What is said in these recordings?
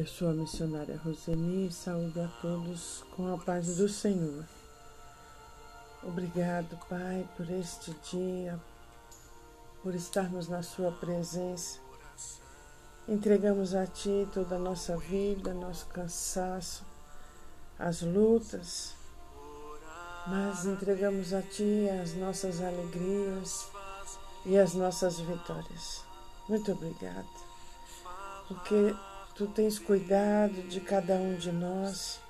Eu sou a missionária Roseni e saúdo a todos com a paz do Senhor. Obrigado, Pai, por este dia, por estarmos na Sua presença. Entregamos a Ti toda a nossa vida, nosso cansaço, as lutas, mas entregamos a Ti as nossas alegrias e as nossas vitórias. Muito obrigada, porque Tu tens cuidado de cada um de nós.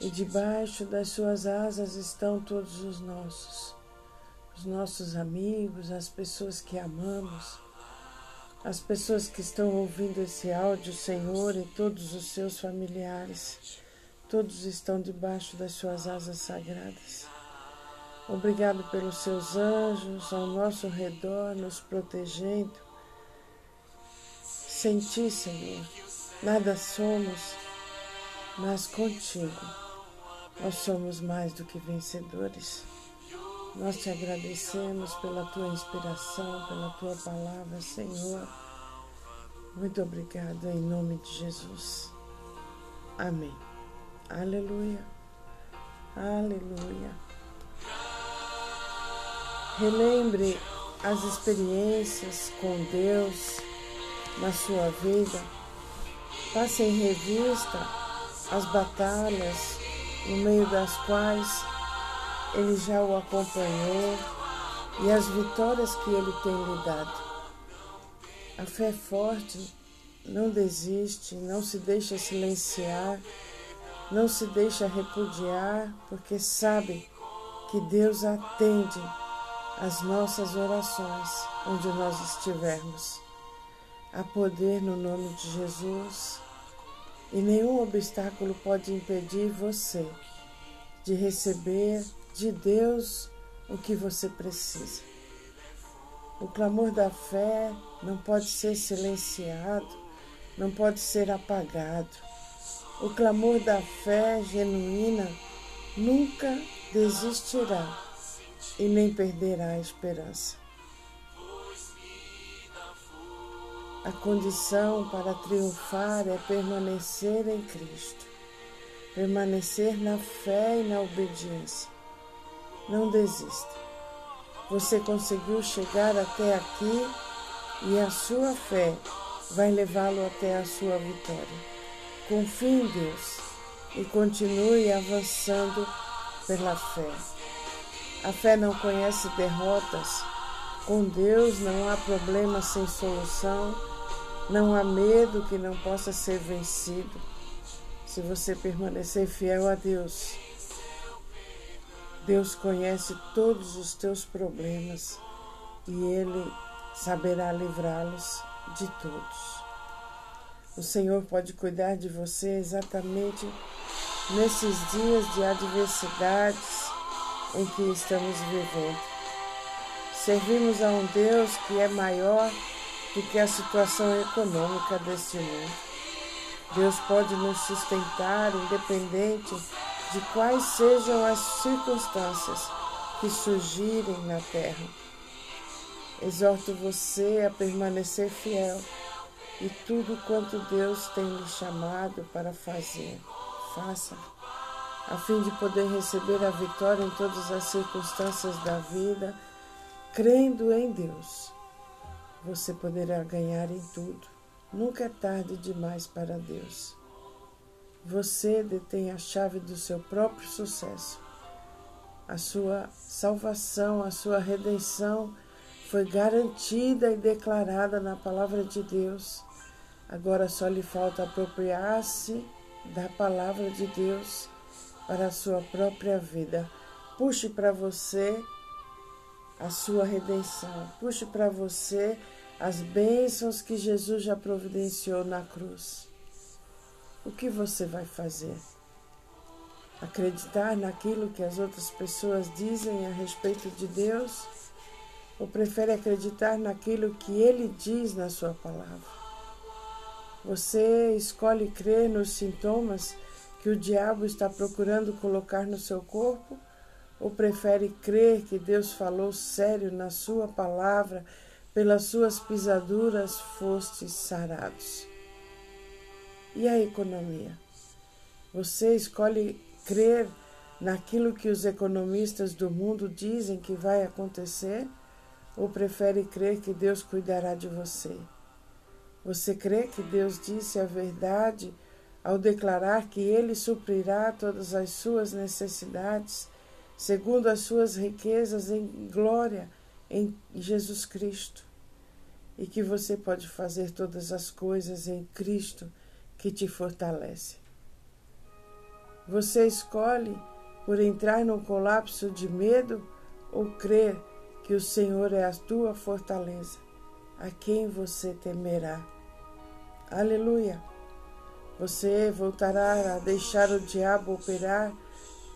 E debaixo das Suas asas estão todos os nossos, os nossos amigos, as pessoas que amamos, as pessoas que estão ouvindo esse áudio, Senhor, e todos os seus familiares, todos estão debaixo das Suas asas sagradas. Obrigado pelos seus anjos ao nosso redor, nos protegendo sem ti, Senhor, nada somos, mas contigo nós somos mais do que vencedores. Nós te agradecemos pela tua inspiração, pela tua palavra, Senhor. Muito obrigado em nome de Jesus. Amém. Aleluia. Aleluia. Relembre as experiências com Deus na sua vida, passe em revista as batalhas no meio das quais ele já o acompanhou e as vitórias que ele tem lhe dado. A fé forte não desiste, não se deixa silenciar, não se deixa repudiar, porque sabe que Deus atende as nossas orações onde nós estivermos. Há poder no nome de Jesus e nenhum obstáculo pode impedir você de receber de Deus o que você precisa. O clamor da fé não pode ser silenciado, não pode ser apagado. O clamor da fé genuína nunca desistirá e nem perderá a esperança. A condição para triunfar é permanecer em Cristo, permanecer na fé e na obediência. Não desista. Você conseguiu chegar até aqui e a sua fé vai levá-lo até a sua vitória. Confie em Deus e continue avançando pela fé. A fé não conhece derrotas. Com Deus não há problema sem solução não há medo que não possa ser vencido se você permanecer fiel a Deus. Deus conhece todos os teus problemas e Ele saberá livrá-los de todos. O Senhor pode cuidar de você exatamente nesses dias de adversidades em que estamos vivendo. Servimos a um Deus que é maior do que a situação econômica deste mundo. Deus pode nos sustentar independente de quais sejam as circunstâncias que surgirem na terra. Exorto você a permanecer fiel e tudo quanto Deus tem lhe chamado para fazer, faça, a fim de poder receber a vitória em todas as circunstâncias da vida, crendo em Deus você poderá ganhar em tudo. Nunca é tarde demais para Deus. Você detém a chave do seu próprio sucesso. A sua salvação, a sua redenção foi garantida e declarada na palavra de Deus. Agora só lhe falta apropriar-se da palavra de Deus para a sua própria vida. Puxe para você a sua redenção. Puxe para você as bênçãos que Jesus já providenciou na cruz. O que você vai fazer? Acreditar naquilo que as outras pessoas dizem a respeito de Deus? Ou prefere acreditar naquilo que Ele diz na Sua palavra? Você escolhe crer nos sintomas que o diabo está procurando colocar no seu corpo? Ou prefere crer que Deus falou sério na Sua palavra pelas suas pisaduras fostes sarados. E a economia? Você escolhe crer naquilo que os economistas do mundo dizem que vai acontecer ou prefere crer que Deus cuidará de você? Você crê que Deus disse a verdade ao declarar que Ele suprirá todas as suas necessidades, segundo as suas riquezas em glória em Jesus Cristo, e que você pode fazer todas as coisas em Cristo que te fortalece? Você escolhe por entrar num colapso de medo ou crer que o Senhor é a tua fortaleza, a quem você temerá. Aleluia! Você voltará a deixar o diabo operar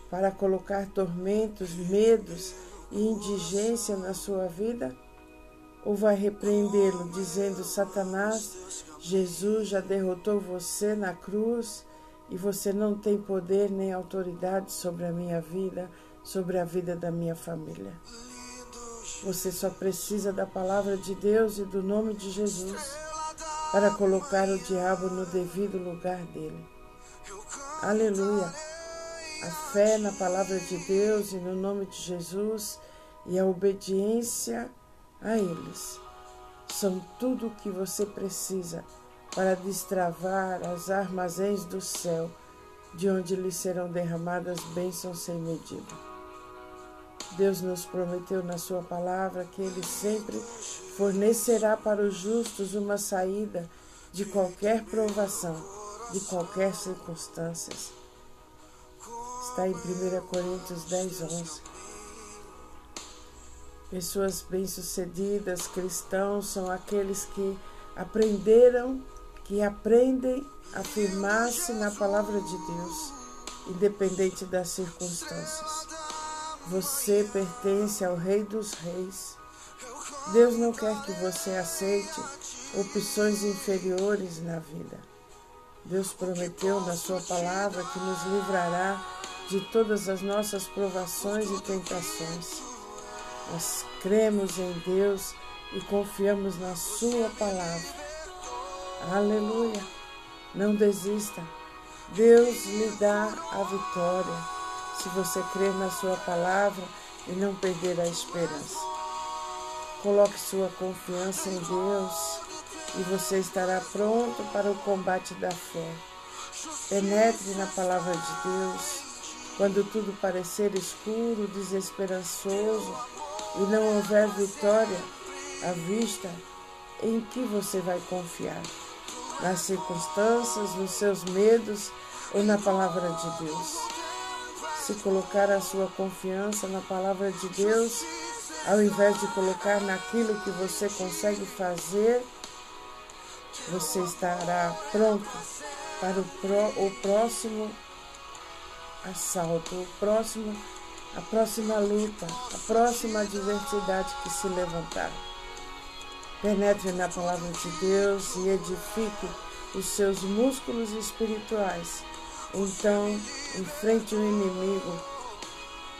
para colocar tormentos, medos e indigência na sua vida? Ou vai repreendê-lo, dizendo: Satanás, Jesus já derrotou você na cruz e você não tem poder nem autoridade sobre a minha vida, sobre a vida da minha família. Você só precisa da palavra de Deus e do nome de Jesus para colocar o diabo no devido lugar dele. Aleluia! A fé na palavra de Deus e no nome de Jesus e a obediência a eles são tudo o que você precisa para destravar as armazéns do céu, de onde lhe serão derramadas bênçãos sem medida. Deus nos prometeu na Sua palavra que Ele sempre fornecerá para os justos uma saída de qualquer provação, de qualquer circunstância. Está em 1 Coríntios 10, 11. Pessoas bem-sucedidas, cristãos, são aqueles que aprenderam que aprendem a firmar-se na palavra de Deus, independente das circunstâncias. Você pertence ao Rei dos Reis. Deus não quer que você aceite opções inferiores na vida. Deus prometeu na Sua palavra que nos livrará de todas as nossas provações e tentações. Nós cremos em Deus e confiamos na Sua palavra. Aleluia. Não desista. Deus lhe dá a vitória se você crer na sua palavra e não perder a esperança. Coloque sua confiança em Deus e você estará pronto para o combate da fé. Penetre na palavra de Deus quando tudo parecer escuro, desesperançoso e não houver vitória à vista, em que você vai confiar? nas circunstâncias, nos seus medos ou na palavra de Deus. Se colocar a sua confiança na palavra de Deus, ao invés de colocar naquilo que você consegue fazer, você estará pronto para o, pro, o próximo assalto, o próximo, a próxima luta, a próxima adversidade que se levantar. Penetre na palavra de Deus e edifique os seus músculos espirituais. Então, enfrente o inimigo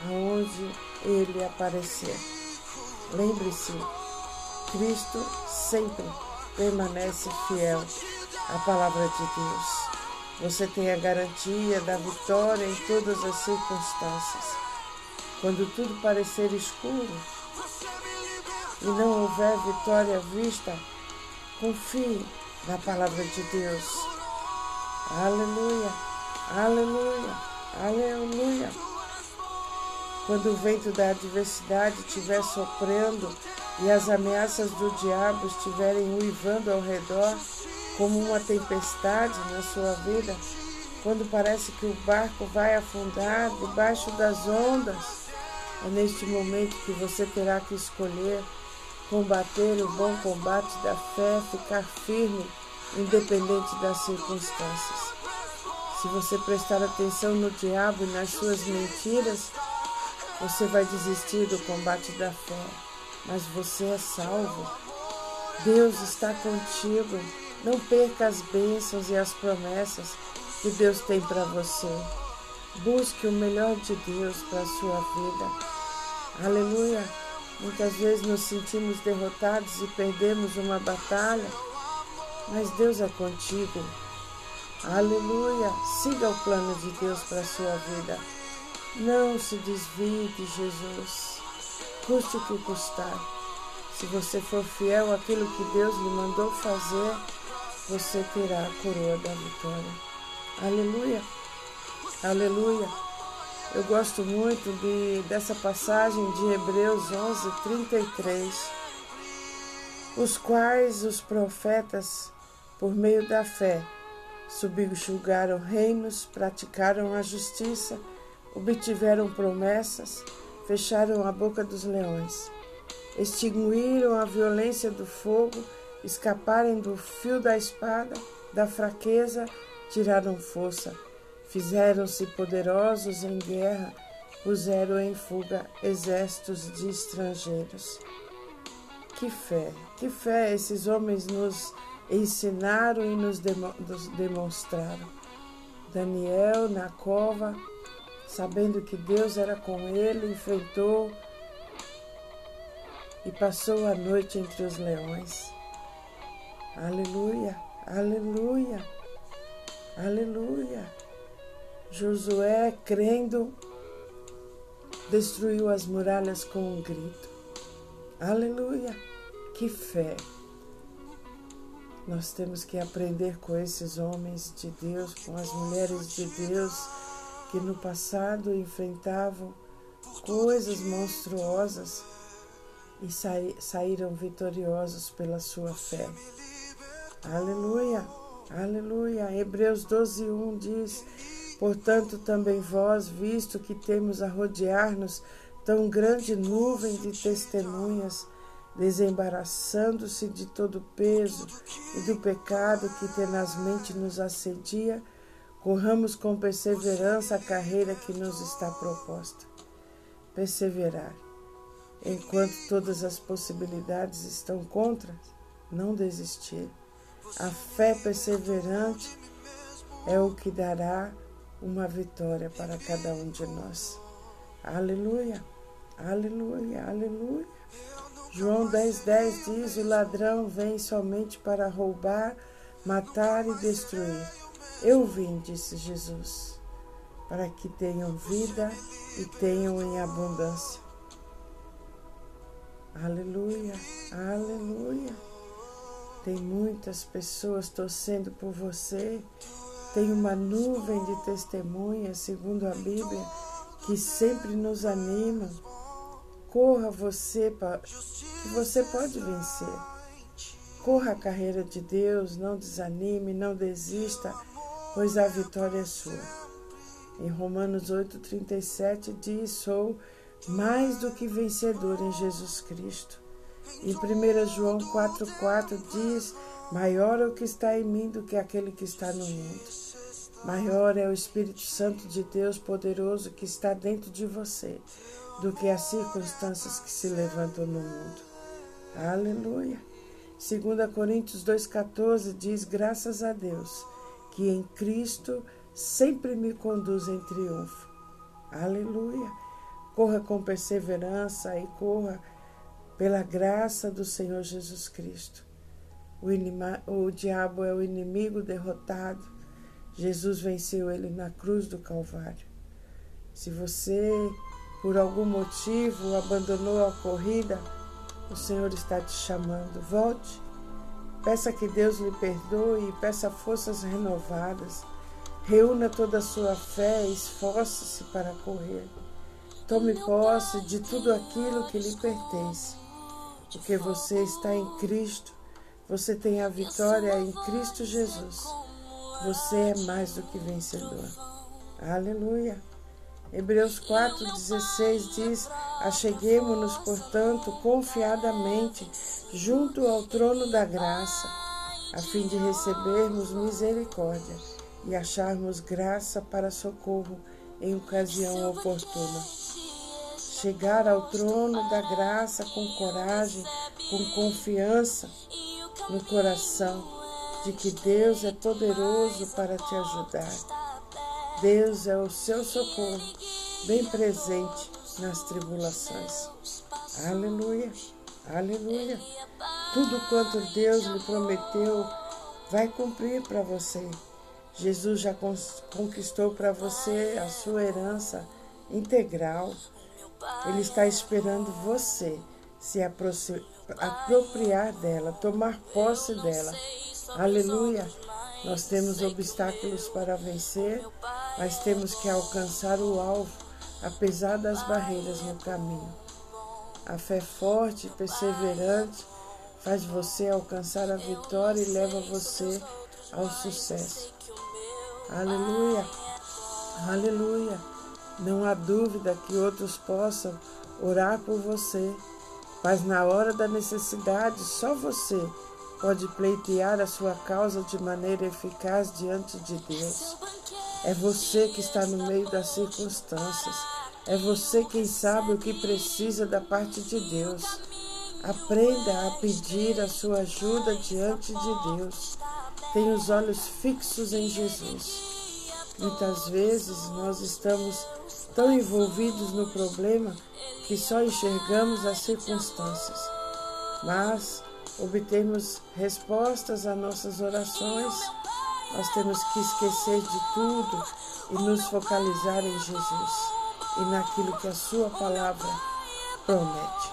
aonde ele aparecer. Lembre-se, Cristo sempre permanece fiel à palavra de Deus. Você tem a garantia da vitória em todas as circunstâncias. Quando tudo parecer escuro, e não houver vitória à vista, confie na palavra de Deus. Aleluia, aleluia, aleluia. Quando o vento da adversidade estiver soprando e as ameaças do diabo estiverem uivando ao redor, como uma tempestade na sua vida, quando parece que o barco vai afundar debaixo das ondas, é neste momento que você terá que escolher combater o bom combate da fé, ficar firme, independente das circunstâncias. Se você prestar atenção no diabo e nas suas mentiras, você vai desistir do combate da fé, mas você é salvo. Deus está contigo. Não perca as bênçãos e as promessas que Deus tem para você. Busque o melhor de Deus para a sua vida. Aleluia. Muitas vezes nos sentimos derrotados e perdemos uma batalha, mas Deus é contigo. Aleluia. Siga o plano de Deus para a sua vida. Não se desvie de Jesus. Custe o que custar. Se você for fiel àquilo que Deus lhe mandou fazer, você terá a coroa da vitória. Aleluia. Aleluia. Eu gosto muito de, dessa passagem de Hebreus 11, 33, os quais os profetas, por meio da fé, subjugaram reinos, praticaram a justiça, obtiveram promessas, fecharam a boca dos leões, extinguiram a violência do fogo, escaparem do fio da espada, da fraqueza, tiraram força, fizeram-se poderosos em guerra, puseram em fuga exércitos de estrangeiros. Que fé, que fé esses homens nos ensinaram e nos demonstraram. Daniel na cova, sabendo que Deus era com ele, enfrentou e passou a noite entre os leões. Aleluia, aleluia, aleluia. Josué, crendo, destruiu as muralhas com um grito. Aleluia, que fé. Nós temos que aprender com esses homens de Deus, com as mulheres de Deus que no passado enfrentavam coisas monstruosas e saíram vitoriosos pela sua fé. Aleluia, aleluia. Hebreus 12, 1 diz: Portanto, também vós, visto que temos a rodear-nos tão grande nuvem de testemunhas, desembaraçando-se de todo o peso e do pecado que tenazmente nos assedia, corramos com perseverança a carreira que nos está proposta. Perseverar. Enquanto todas as possibilidades estão contra, não desistir. A fé perseverante é o que dará uma vitória para cada um de nós. Aleluia, aleluia, aleluia. João 10,10 10 diz: O ladrão vem somente para roubar, matar e destruir. Eu vim, disse Jesus, para que tenham vida e tenham em abundância. Aleluia, aleluia. Tem muitas pessoas torcendo por você. Tem uma nuvem de testemunhas, segundo a Bíblia, que sempre nos animam Corra você, que você pode vencer. Corra a carreira de Deus, não desanime, não desista, pois a vitória é sua. Em Romanos 8,37 diz: Sou mais do que vencedor em Jesus Cristo. Em 1 João 4,4 diz: Maior é o que está em mim do que aquele que está no mundo. Maior é o Espírito Santo de Deus poderoso que está dentro de você do que as circunstâncias que se levantam no mundo. Aleluia. 2 Coríntios 2,14 diz: Graças a Deus, que em Cristo sempre me conduz em triunfo. Aleluia. Corra com perseverança e corra pela graça do Senhor Jesus Cristo. O, inima, o diabo é o inimigo derrotado. Jesus venceu ele na cruz do Calvário. Se você por algum motivo abandonou a corrida, o Senhor está te chamando. Volte. Peça que Deus lhe perdoe e peça forças renovadas. Reúna toda a sua fé e esforce-se para correr. Tome posse de tudo aquilo que lhe pertence, porque você está em Cristo, você tem a vitória em Cristo Jesus. Você é mais do que vencedor. Aleluia. Hebreus 4,16 diz: Acheguemo-nos, portanto, confiadamente junto ao trono da graça, a fim de recebermos misericórdia e acharmos graça para socorro em ocasião oportuna. Chegar ao trono da graça com coragem, com confiança no coração de que Deus é poderoso para te ajudar Deus é o seu socorro, bem presente nas tribulações. Aleluia, aleluia. Tudo quanto Deus lhe prometeu vai cumprir para você. Jesus já conquistou para você a sua herança integral. Ele está esperando você se apropriar dela, tomar posse dela. Aleluia! Nós temos obstáculos para vencer, mas temos que alcançar o alvo, apesar das barreiras no caminho. A fé forte e perseverante faz você alcançar a vitória e leva você ao sucesso. Aleluia, aleluia. Não há dúvida que outros possam orar por você, mas na hora da necessidade, só você pode pleitear a sua causa de maneira eficaz diante de Deus. É você que está no meio das circunstâncias. É você quem sabe o que precisa da parte de Deus. Aprenda a pedir a sua ajuda diante de Deus. Tenha os olhos fixos em Jesus. Muitas vezes nós estamos tão envolvidos no problema que só enxergamos as circunstâncias. Mas obtermos respostas a nossas orações, nós temos que esquecer de tudo e nos focalizar em Jesus e naquilo que a Sua palavra promete.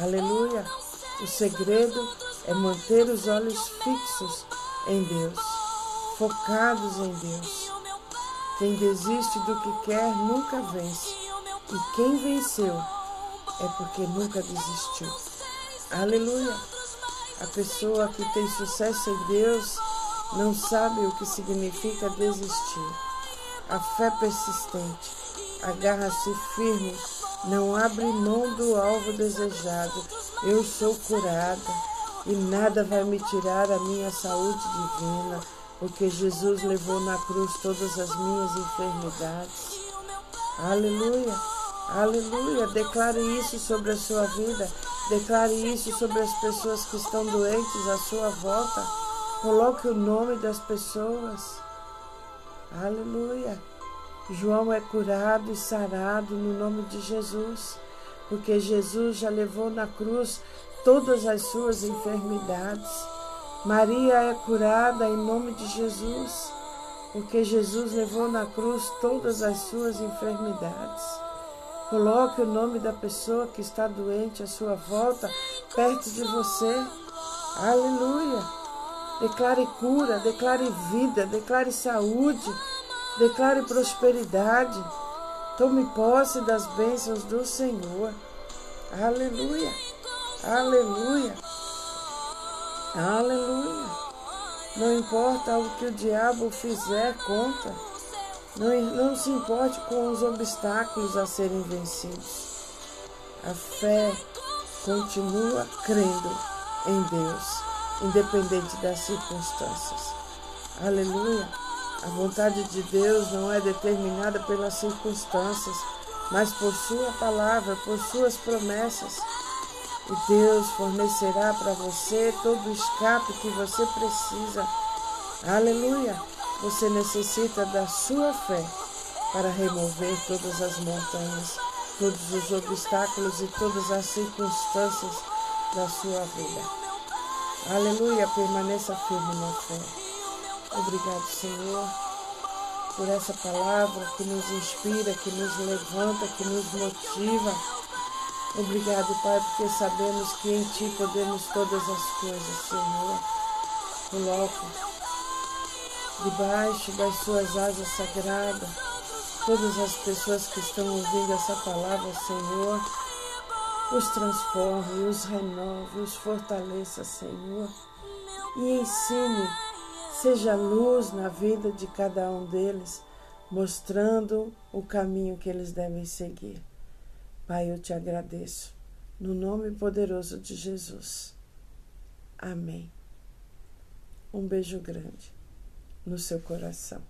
Aleluia! O segredo é manter os olhos fixos em Deus, focados em Deus. Quem desiste do que quer nunca vence, e quem venceu é porque nunca desistiu. Aleluia! A pessoa que tem sucesso em Deus não sabe o que significa desistir. A fé persistente agarra-se firme, não abre mão do alvo desejado. Eu sou curada e nada vai me tirar a minha saúde divina, porque Jesus levou na cruz todas as minhas enfermidades. Aleluia! Aleluia! Declare isso sobre a sua vida. Declare isso sobre as pessoas que estão doentes à sua volta. Coloque o nome das pessoas. Aleluia. João é curado e sarado no nome de Jesus, porque Jesus já levou na cruz todas as suas enfermidades. Maria é curada em nome de Jesus, porque Jesus levou na cruz todas as suas enfermidades. Coloque o nome da pessoa que está doente à sua volta, perto de você. Aleluia. Declare cura, declare vida, declare saúde, declare prosperidade. Tome posse das bênçãos do Senhor. Aleluia. Aleluia. Aleluia. Não importa o que o diabo fizer contra. Não, não se importe com os obstáculos a serem vencidos. A fé continua crendo em Deus, independente das circunstâncias. Aleluia! A vontade de Deus não é determinada pelas circunstâncias, mas por Sua palavra, por Suas promessas. E Deus fornecerá para você todo o escape que você precisa. Aleluia! Você necessita da sua fé para remover todas as montanhas, todos os obstáculos e todas as circunstâncias da sua vida. Aleluia, permaneça firme na fé. Obrigado, Senhor, por essa palavra que nos inspira, que nos levanta, que nos motiva. Obrigado, Pai, porque sabemos que em Ti podemos todas as coisas, Senhor. Coloco debaixo das suas asas sagradas. Todas as pessoas que estão ouvindo essa palavra, Senhor, os transforme, os renove, os fortaleça, Senhor, e ensine, seja luz na vida de cada um deles, mostrando o caminho que eles devem seguir. Pai, eu te agradeço, no nome poderoso de Jesus. Amém. Um beijo grande no seu coração.